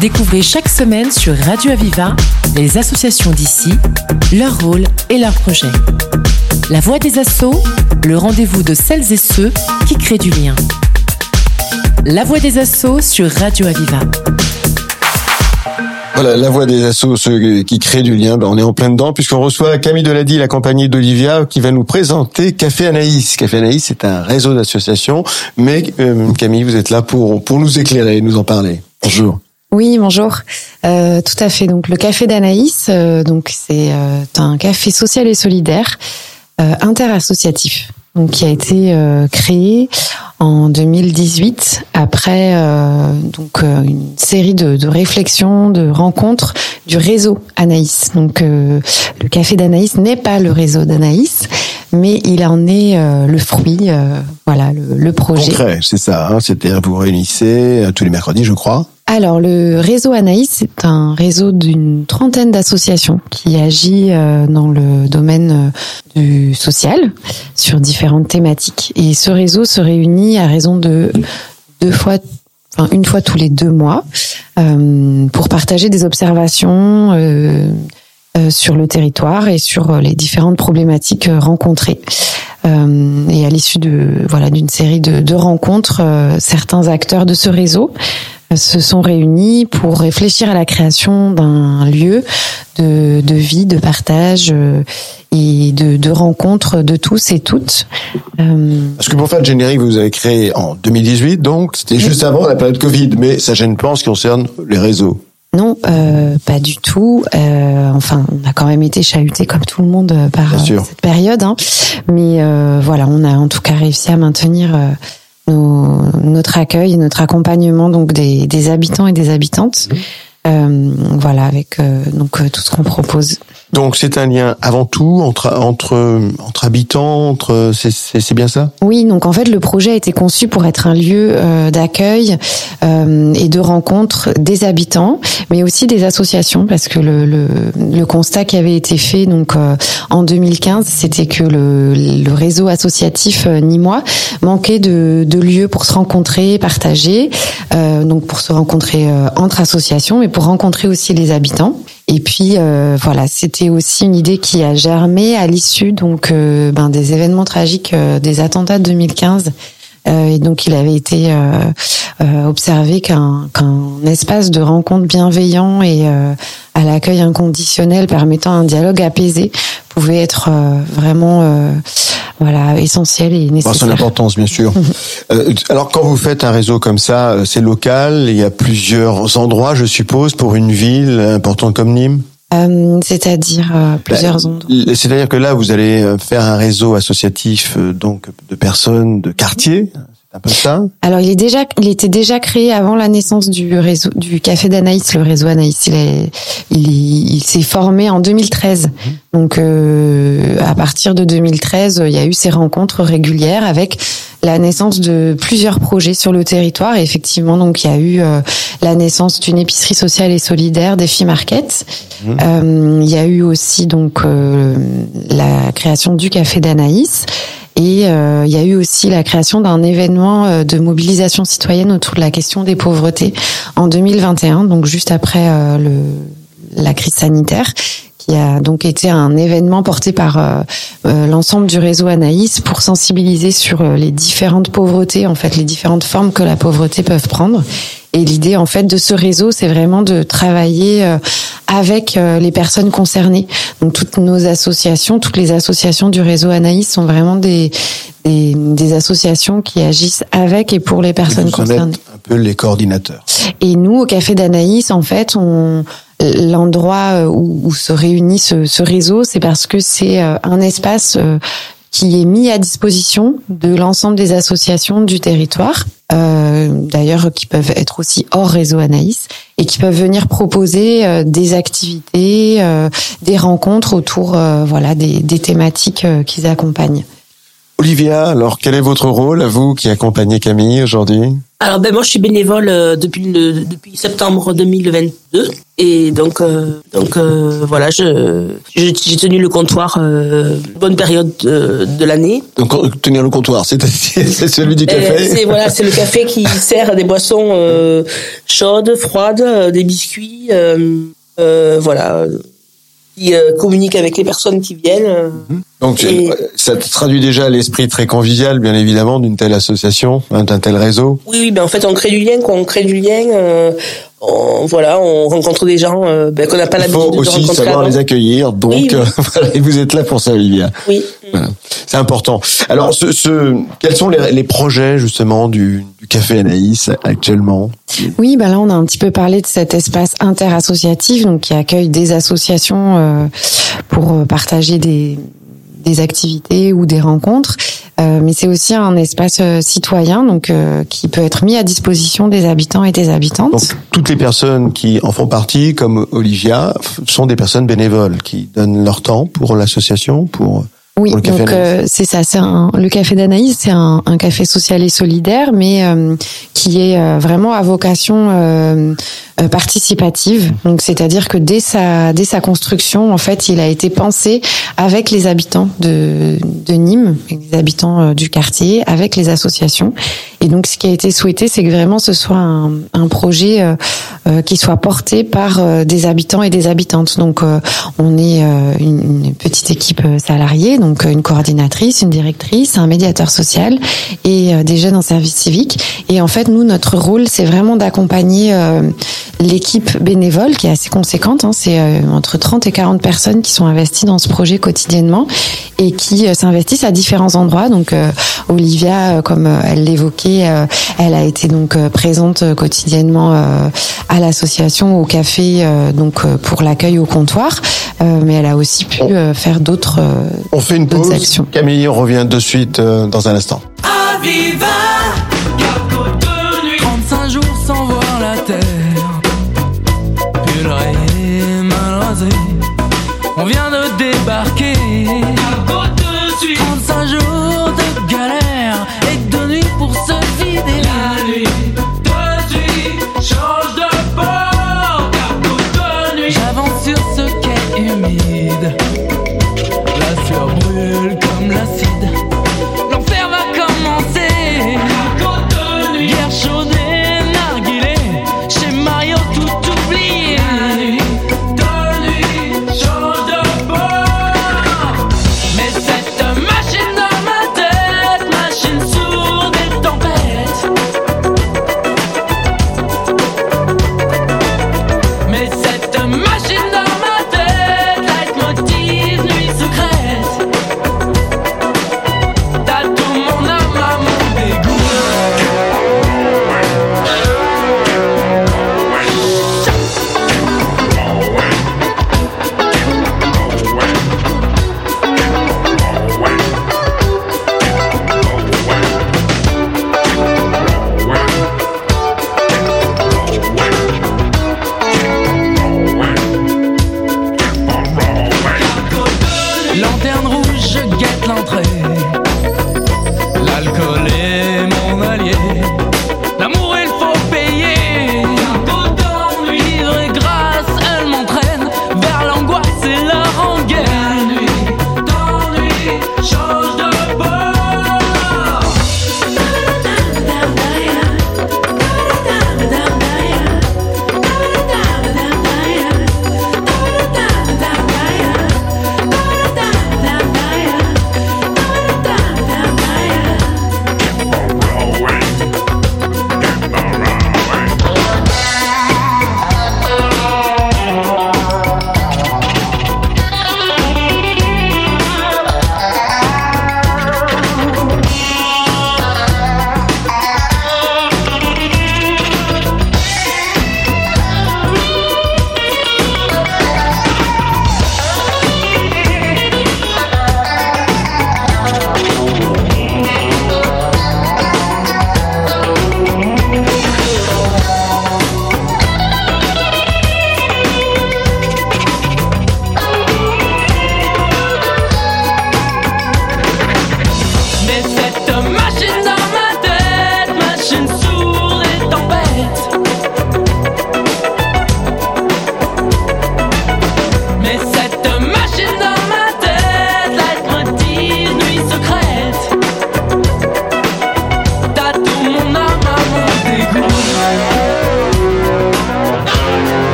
Découvrez chaque semaine sur Radio Aviva les associations d'ici, leur rôle et leurs projets. La voix des assauts, le rendez-vous de celles et ceux qui créent du lien. La voix des assauts sur Radio Aviva. Voilà, la voix des assos, ceux qui créent du lien, ben on est en plein dedans puisqu'on reçoit Camille Delady, la compagnie d'Olivia, qui va nous présenter Café Anaïs. Café Anaïs, c'est un réseau d'associations, mais euh, Camille, vous êtes là pour pour nous éclairer, nous en parler. Bonjour. Oui, bonjour. Euh, tout à fait. Donc le Café d'Anaïs, euh, donc c'est euh, un café social et solidaire interassociatif, donc qui a été créé en 2018 après donc une série de, réflexions, de rencontres du réseau Anaïs. Donc le café d'Anaïs n'est pas le réseau d'Anaïs, mais il en est le fruit, voilà le, le, projet. Concret, c'est ça. Hein, C'était vous réunissez tous les mercredis, je crois. Alors le réseau Anaïs, c'est un réseau d'une trentaine d'associations qui agit dans le domaine du social sur différentes thématiques. Et ce réseau se réunit à raison de deux fois Enfin, une fois tous les deux mois, euh, pour partager des observations euh, euh, sur le territoire et sur les différentes problématiques rencontrées. Euh, et à l'issue de voilà d'une série de, de rencontres, certains acteurs de ce réseau se sont réunis pour réfléchir à la création d'un lieu de, de, vie, de partage euh, et de, de, rencontres de tous et toutes. Euh, Parce que pour faire le générique, vous avez créé en 2018, donc c'était juste avant la période Covid, mais ça gêne pas en ce qui concerne les réseaux. Non, euh, pas du tout. Euh, enfin, on a quand même été chahuté comme tout le monde par cette période, hein. mais euh, voilà, on a en tout cas réussi à maintenir nos, notre accueil et notre accompagnement donc des, des habitants et des habitantes. Mmh. Euh, voilà, avec euh, donc euh, tout ce qu'on propose. Donc c'est un lien avant tout entre entre entre habitants, entre c'est c'est bien ça? Oui, donc en fait le projet a été conçu pour être un lieu euh, d'accueil euh, et de rencontre des habitants, mais aussi des associations parce que le le, le constat qui avait été fait donc euh, en 2015, c'était que le le réseau associatif nîmois manquait de de lieux pour se rencontrer, partager, donc pour se rencontrer entre associations, mais pour rencontrer aussi les habitants. Et puis euh, voilà, c'était aussi une idée qui a germé à l'issue donc euh, ben, des événements tragiques euh, des attentats de 2015. et donc il avait été observé qu'un qu'un espace de rencontre bienveillant et à l'accueil inconditionnel permettant un dialogue apaisé pouvait être vraiment voilà essentiel et nécessaire. Son importance, bien sûr. euh, alors, quand vous faites un réseau comme ça, euh, c'est local. Il y a plusieurs endroits, je suppose, pour une ville importante comme Nîmes? Euh, c'est-à-dire euh, plusieurs bah, endroits. C'est-à-dire que là, vous allez faire un réseau associatif donc de personnes de quartier un peu ça Alors il est déjà, il était déjà créé avant la naissance du réseau du Café d'Anaïs, le réseau Anaïs. Il est, il, il s'est formé en 2013. Mhm. Donc euh, à partir de 2013, il y a eu ces rencontres régulières avec la naissance de plusieurs projets sur le territoire. Et effectivement, donc il y a eu euh, la naissance d'une épicerie sociale et solidaire des filles Market. Mmh. Euh, il y a eu aussi donc euh, la création du Café d'Anaïs. Et euh, il y a eu aussi la création d'un événement euh, de mobilisation citoyenne autour de la question des pauvretés en 2021, donc juste après euh, la crise sanitaire qui a donc été un événement porté par euh, euh, l'ensemble du réseau Anaïs pour sensibiliser sur les différentes pauvretés, en fait, les différentes formes que la pauvreté peuvent prendre. Et l'idée, en fait, de ce réseau, c'est vraiment de travailler avec les personnes concernées. Donc, toutes nos associations, toutes les associations du réseau Anaïs sont vraiment des, des, des associations qui agissent avec et pour les personnes concernées. Un peu les coordinateurs. Et nous, au Café d'Anaïs, en fait, on l'endroit où, où, se réunit ce, réseau, c'est parce que c'est un espace qui est mis à disposition de l'ensemble des associations du territoire, euh, d'ailleurs qui peuvent être aussi hors réseau Anaïs, et qui peuvent venir proposer euh, des activités, euh, des rencontres autour voilà des, des thématiques qu'ils accompagnent. Olivia, alors quel est votre rôle à vous qui accompagnez Camille aujourd'hui? Alors ben moi je suis bénévole depuis le, depuis septembre 2022 et donc donc voilà je j'ai tenu le comptoir bonne période de, l'année. Donc tenir le comptoir c'est c'est celui du café. c'est voilà c'est le café qui sert des boissons chaudes froides des biscuits voilà qui euh, communique avec les personnes qui viennent. Mhm. Donc ça traduit déjà l'esprit très convivial, bien évidemment, d'une telle association, d'un tel réseau. Oui, oui, ben en fait on crée du lien, quoi. on crée du lien. Euh, on, voilà, on rencontre des gens euh, ben, qu'on n'a pas l'habitude de rencontrer. Il faut aussi savoir les accueillir, donc euh, voilà, et vous êtes là pour ça, Olivia. Oui. Voilà. C'est important. Alors, ce, ce, quels sont les, les projets justement du, du, Café Anaïs actuellement? Oui, ben là, on a un petit peu parlé de cet espace interassociatif, donc qui accueille des associations euh, pour partager des des activités ou des rencontres, euh, mais c'est aussi un espace euh, citoyen donc euh, qui peut être mis à disposition des habitants et des habitantes. Toutes les personnes qui en font partie, comme Olivia, sont des personnes bénévoles qui donnent leur temps pour l'association, pour oui, donc euh, c'est ça. C'est le café d'Anaïs, c'est un, un, café social et solidaire, mais euh, qui est euh, vraiment à vocation participative. Donc, c'est-à-dire que dès sa dès sa construction, en fait, il a été pensé avec les habitants de, de Nîmes, les habitants du quartier, avec les associations. Et donc, ce qui a été souhaité, c'est que vraiment ce soit un, un projet qui soit porté par des habitants et des habitantes. Donc, on est une, une petite équipe salariée donc euh, une coordinatrice, une directrice, un médiateur social et euh, des jeunes en service civique. Et en fait, nous, notre rôle, c'est vraiment d'accompagner euh, l'équipe bénévole qui est assez conséquente. Hein. c'est entre 30 et 40 personnes qui sont investies dans ce projet quotidiennement et qui s'investissent à différents endroits. Donc Olivia, comme elle l'évoquait, elle a été donc présente quotidiennement à l'association, au café, donc pour l'accueil au comptoir, mais elle a aussi pu faire d'autres une pause. Camille, on revient de suite euh, dans un instant. Aviva 35 jours sans voir la terre. Purée, mal On vient de débarquer.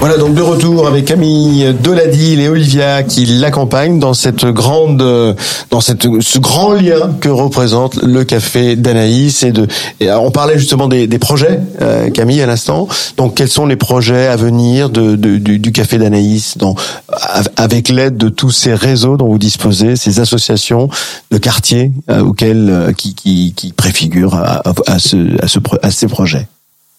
Voilà donc de retour avec Camille Doladil et Olivia qui l'accompagnent dans cette grande, dans cette, ce grand lien que représente le café d'Anaïs et de. Et on parlait justement des, des projets, euh, Camille à l'instant. Donc quels sont les projets à venir de, du, café d'Anaïs, dans avec l'aide de tous ces réseaux dont vous disposez, ces associations de quartiers euh, euh, qui, qui, qui préfigurent ce, à, ce, à ces projets?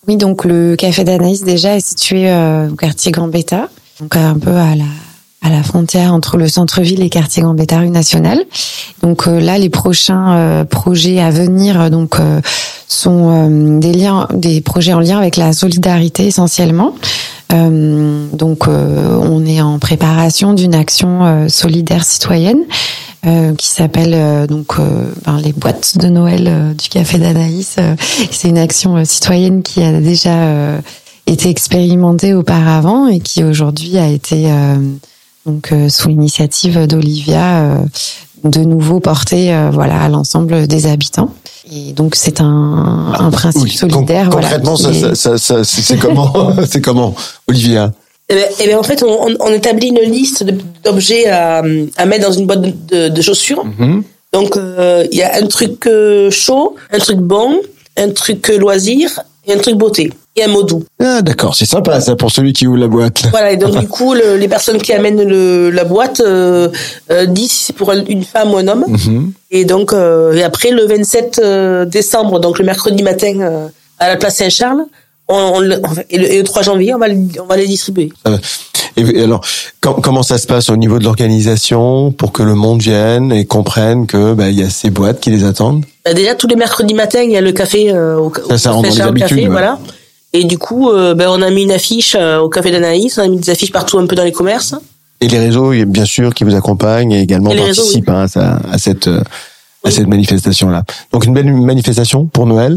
Oui, donc le café d'Anaïs déjà est situé euh, au quartier Gambetta, donc un peu à la à la frontière entre le centre-ville et quartier Gambetta rue nationale. Donc euh, là, les prochains euh, projets à venir donc sont des liens, des projets en lien avec la solidarité essentiellement. donc on est en préparation d'une action solidaire citoyenne euh, qui s'appelle euh, donc euh, ben, les boîtes de Noël du café d'Anaïs. c'est une action citoyenne qui a déjà été expérimentée auparavant et qui aujourd'hui a été donc sous l'initiative d'Olivia de nouveau portée voilà à l'ensemble des habitants. Et donc c'est un, un principe solidaire. concrètement, ça, ça, ça, c'est comment C'est comment, Olivia? Eh bien, eh ben, en fait, on, on, établit une liste d'objets à, à, mettre dans une boîte de, de chaussures. Mhm. Donc, euh, il y a un truc euh, chaud, un truc bon, un truc euh, loisir et un truc beauté. Et un mot doux. Ah, d'accord, c'est sympa ça pour celui qui ouvre la boîte. Voilà, et donc du coup, les personnes qui amènent le, la boîte euh, disent si c'est pour une femme ou un homme. Mhm. Et donc, et après, le 27 décembre, donc le mercredi matin, à la place Saint-Charles, on, et, le, 3 janvier, on va, on va les distribuer. Euh, et, alors, comment ça se passe au niveau de l'organisation pour que le monde vienne et comprenne que bah, il y a ces boîtes qui les attendent? Bah, Déjà, tous les mercredis matin, il y a le café euh, au, ça, ça rentre dans café, voilà. Et du coup, euh, bah, on a mis une affiche au café d'Anaïs, on a mis des affiches partout un peu dans les commerces. Et les réseaux, bien sûr, qui vous accompagnent et également participent hein, à, cette à cette manifestation-là. Donc une belle manifestation pour Noël.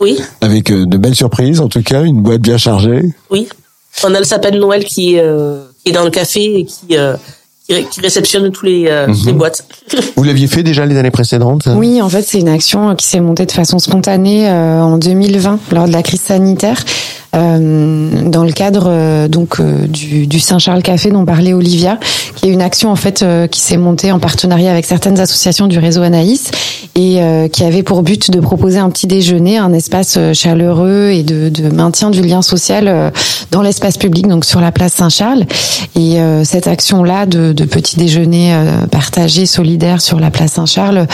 Oui. Avec euh, de belles surprises, en tout cas, une boîte bien chargée. Oui. On a le sapin de Noël qui, euh, qui est dans le café et qui, euh, qui, réceptionne tous les, mhm. les boîtes. Vous l'aviez fait déjà les années précédentes Oui, en fait, c'est une action qui s'est montée de façon spontanée en 2020 lors de la crise sanitaire. Euh, dans le cadre euh, donc euh, du, du Saint-Charles Café dont parlait Olivia, qui est une action en fait qui s'est montée en partenariat avec certaines associations du réseau Anaïs et qui avait pour but de proposer un petit déjeuner, un espace chaleureux et de, de maintien du lien social dans l'espace public, donc sur la place Saint-Charles. Et cette action-là de, de petit déjeuner partagé, solidaire sur la place Saint-Charles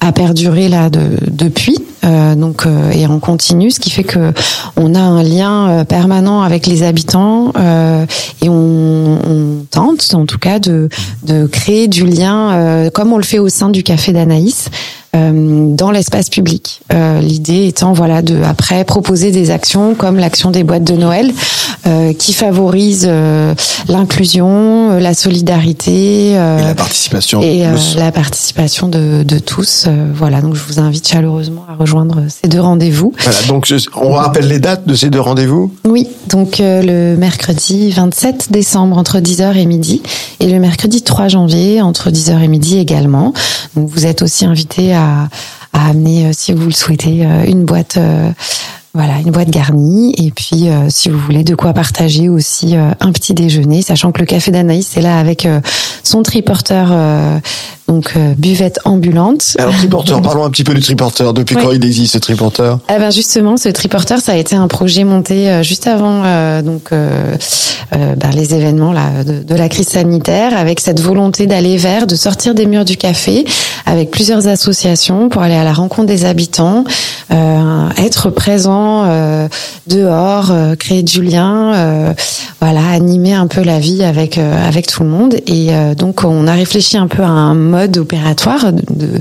a perduré là de, depuis, donc et on continue, ce qui fait que on a un lien euh, permanent avec les habitants euh, et on, on, tente en tout cas de, de créer du lien euh, comme on le fait au sein du café d'Anaïs euh, dans l'espace public. Euh, l'idée étant voilà de après proposer des actions comme l'action des boîtes de Noël euh, qui favorise l'inclusion, la solidarité et la participation et la participation de, de tous. voilà donc je vous invite chaleureusement à rejoindre ces deux rendez-vous. Voilà donc on rappelle les dates de ces deux rendez-vous? Oui donc le mercredi 27 décembre entre 10h et midi et le mercredi 3 janvier entre 10h et midi également. Donc vous êtes aussi invité à à, amener, euh, si vous le souhaitez, euh, une boîte euh, voilà, une boîte garnie et puis si vous voulez de quoi partager aussi un petit déjeuner, sachant que le café d'Anaïs est là avec son triporteur donc buvette ambulante. Alors triporteur, parlons un petit peu du triporteur. Depuis quand il existe ce triporteur? Eh ben justement, ce triporteur, ça a été un projet monté juste avant donc ben, les événements là de, la crise sanitaire, avec cette volonté d'aller vers, de sortir des murs du café, avec plusieurs associations pour aller à la rencontre des habitants, être présent dehors, créer du lien, voilà, animer un peu la vie avec avec tout le monde. Et donc on a réfléchi un peu à un mode opératoire de,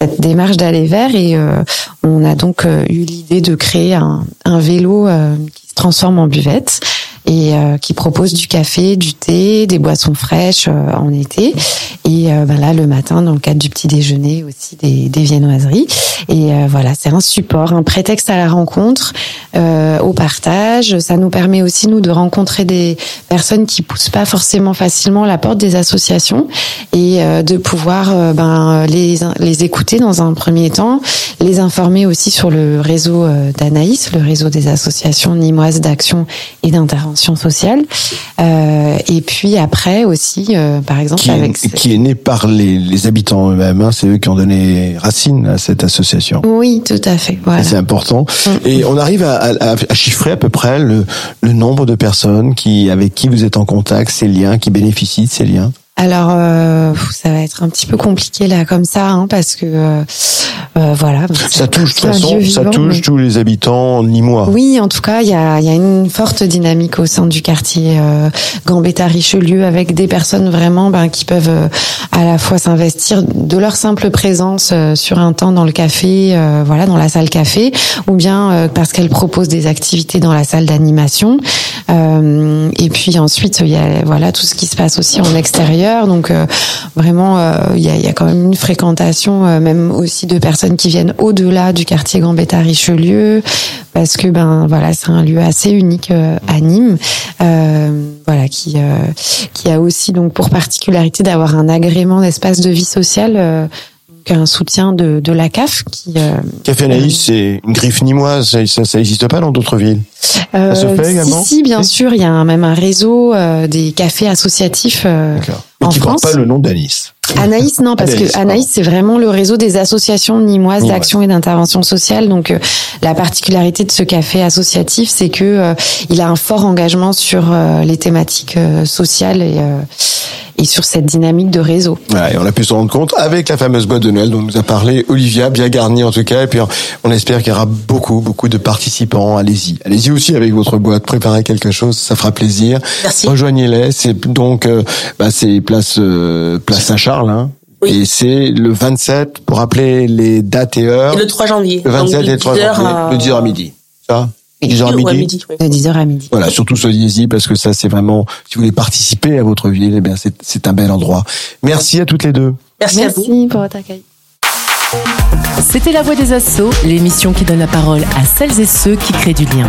cette démarche d'aller vers et euh, on a donc euh, eu l'idée de créer un, un vélo euh, qui se transforme en buvette et euh, qui propose du café, du thé, des boissons fraîches euh, en été. Et euh, bah là, le matin, dans le cadre du petit déjeuner, aussi des, des viennoiseries. Et voilà, c'est un support, un prétexte à la rencontre, au partage. Ça nous permet aussi nous de rencontrer des personnes qui poussent pas forcément facilement la porte des associations et de pouvoir ben les les écouter dans un premier temps, les informer aussi sur le réseau d'Anaïs, le réseau des associations nimoises d'action et d'intervention sociale. Euh, et puis après aussi, euh, par exemple, qui, avec est, qui est né par les, les habitants eux-mêmes. Hein, c'est eux qui ont donné racine à cette association. oui, tout à fait. Voilà. C'est important. Mm. Et on arrive à, à- à chiffrer à peu près le, le nombre de personnes qui, avec qui vous êtes en contact, ces liens, qui bénéficient de ces liens? Alors, euh, ça va être un petit peu compliqué là comme ça, hein, parce que euh, euh, voilà. Ça touche, toute façon, ça touche mais- tous les habitants nîmois. Oui, en tout cas, il y a, y a une forte dynamique au sein du quartier euh, Gambetta-Richelieu avec des personnes vraiment ben, qui peuvent euh, à la fois s'investir de leur simple présence euh, sur un temps dans le café, euh, voilà, dans la salle café, ou bien euh, parce qu'elles proposent des activités dans la salle d'animation. Euh, et puis ensuite, il y a voilà tout ce qui se passe aussi en extérieur. Donc euh, vraiment, euh, il y, a, il y a quand même une fréquentation, euh, même aussi de personnes qui viennent au-delà du quartier Gambetta-Richelieu, parce que ben voilà, c'est un lieu assez unique à Nîmes, voilà qui qui a aussi donc pour particularité d'avoir un agrément d'espace de vie sociale. un soutien de, de la CAF qui euh, Café Anaïs, c'est une griffe nîmoise. Ça, ça, ça existe pas dans d'autres villes. euh, se fait également si, bien sûr, il y a un- même un réseau euh, des cafés associatifs D'accord. Mais en qui porte France. pas le nom d'Anis. Anaïs, non, parce Anaïs, que Anaïs, c'est vraiment le réseau des associations nîmoises Nîmoises. d'action et d'intervention sociale. Donc, euh, la particularité de ce café associatif, c'est que euh, il a un fort engagement sur euh, les thématiques euh, sociales et, euh, et sur cette dynamique de réseau. Ouais, et on a pu se rendre compte avec la fameuse boîte de Noël dont nous a parlé Olivia, bien garnie en tout cas. Et puis on espère qu'il y aura beaucoup, beaucoup de participants. Allez-y, allez-y aussi avec votre boîte, préparez quelque chose, ça fera plaisir. Merci. Rejoignez-les. C'est donc, euh, bah, c'est place euh, place Saint-Charles. Hein. Oui. Et c'est le 27 pour rappeler les dates et heures. Et le 3 janvier. Le 27 Donc, et le 3 10 heures janvier, à- de 10h à midi. Ça 10h à midi. midi, ouais. De 10h à midi. Voilà, surtout soyez-y parce que ça c'est vraiment, si vous voulez participer à votre ville, eh bien c'est c'est un bel endroit. Merci à toutes les deux. Merci, à vous. Merci pour votre accueil. C'était La Voix des Assauts, l'émission qui donne la parole à celles et ceux qui créent du lien.